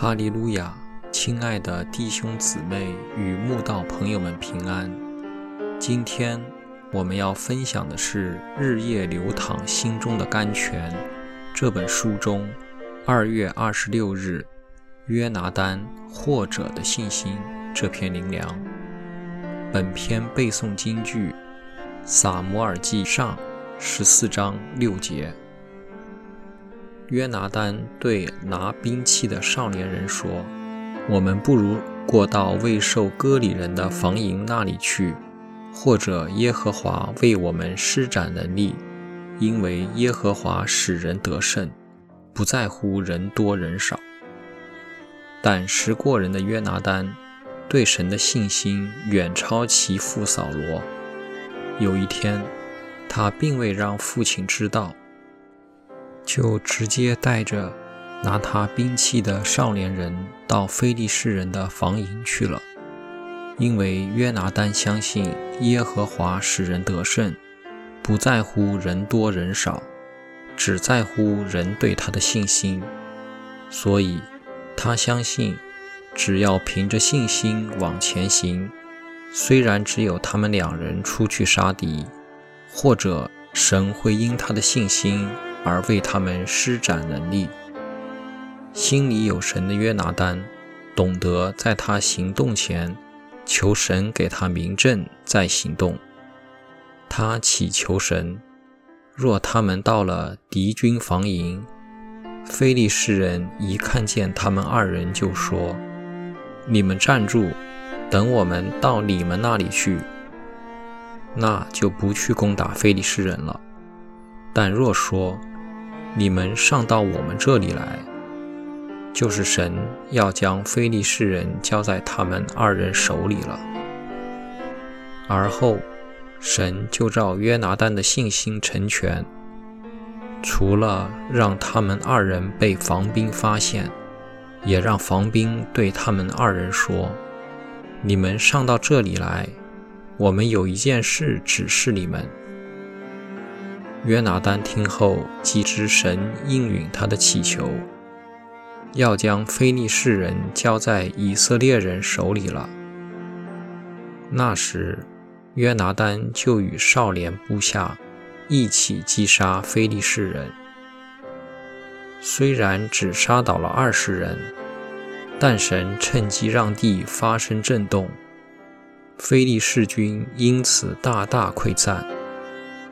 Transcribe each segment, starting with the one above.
哈利路亚！亲爱的弟兄姊妹与慕道朋友们平安。今天我们要分享的是《日夜流淌心中的甘泉》这本书中二月二十六日约拿丹或者的信心这篇灵粮。本篇背诵金句：撒摩尔记上十四章六节。约拿丹对拿兵器的少年人说：“我们不如过到未受割礼人的防营那里去，或者耶和华为我们施展能力，因为耶和华使人得胜，不在乎人多人少。”但识过人的约拿丹对神的信心远超其父扫罗。有一天，他并未让父亲知道。就直接带着拿他兵器的少年人到非利士人的防营去了，因为约拿丹相信耶和华使人得胜，不在乎人多人少，只在乎人对他的信心，所以他相信，只要凭着信心往前行，虽然只有他们两人出去杀敌，或者神会因他的信心。而为他们施展能力。心里有神的约拿丹，懂得在他行动前求神给他明证再行动。他祈求神：若他们到了敌军防营，非利士人一看见他们二人，就说：“你们站住，等我们到你们那里去。”那就不去攻打非利士人了。但若说，你们上到我们这里来，就是神要将非利士人交在他们二人手里了。而后，神就照约拿丹的信心成全，除了让他们二人被防兵发现，也让防兵对他们二人说：“你们上到这里来，我们有一件事指示你们。”约拿丹听后，即知神应允他的祈求，要将非利士人交在以色列人手里了。那时，约拿丹就与少年部下一起击杀非利士人。虽然只杀倒了二十人，但神趁机让地发生震动，非利士军因此大大溃散。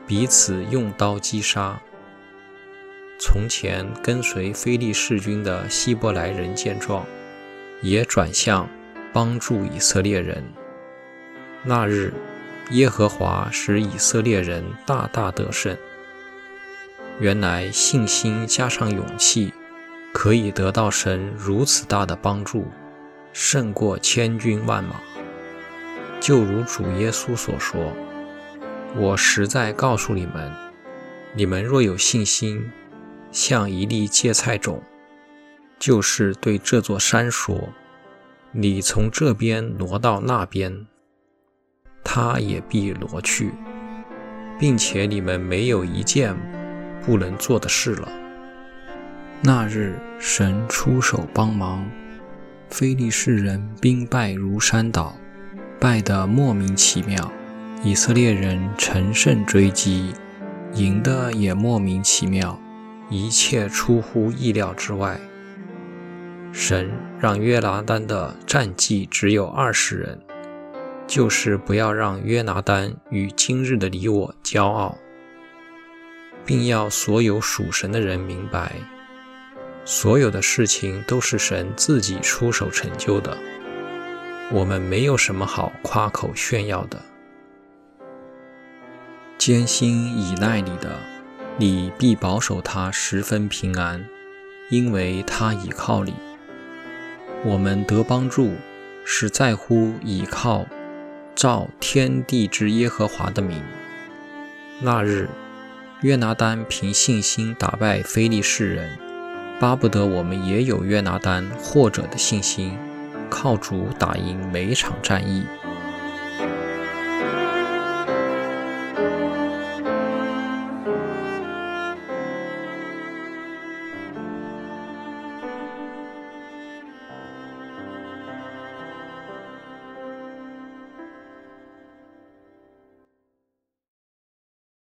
彼此用刀击杀。从前跟随非利士军的希伯来人见状，也转向帮助以色列人。那日，耶和华使以色列人大大得胜。原来信心加上勇气，可以得到神如此大的帮助，胜过千军万马。就如主耶稣所说。我实在告诉你们，你们若有信心，像一粒芥菜种，就是对这座山说：“你从这边挪到那边，它也必挪去，并且你们没有一件不能做的事了。”那日，神出手帮忙，非利士人兵败如山倒，败得莫名其妙。以色列人乘胜追击，赢得也莫名其妙，一切出乎意料之外。神让约拿丹的战绩只有二十人，就是不要让约拿丹与今日的你我骄傲，并要所有属神的人明白，所有的事情都是神自己出手成就的，我们没有什么好夸口炫耀的。艰辛倚赖你的，你必保守他十分平安，因为他倚靠你。我们得帮助，是在乎倚靠照天地之耶和华的名。那日，约拿丹凭信心打败非利士人，巴不得我们也有约拿丹或者的信心，靠主打赢每场战役。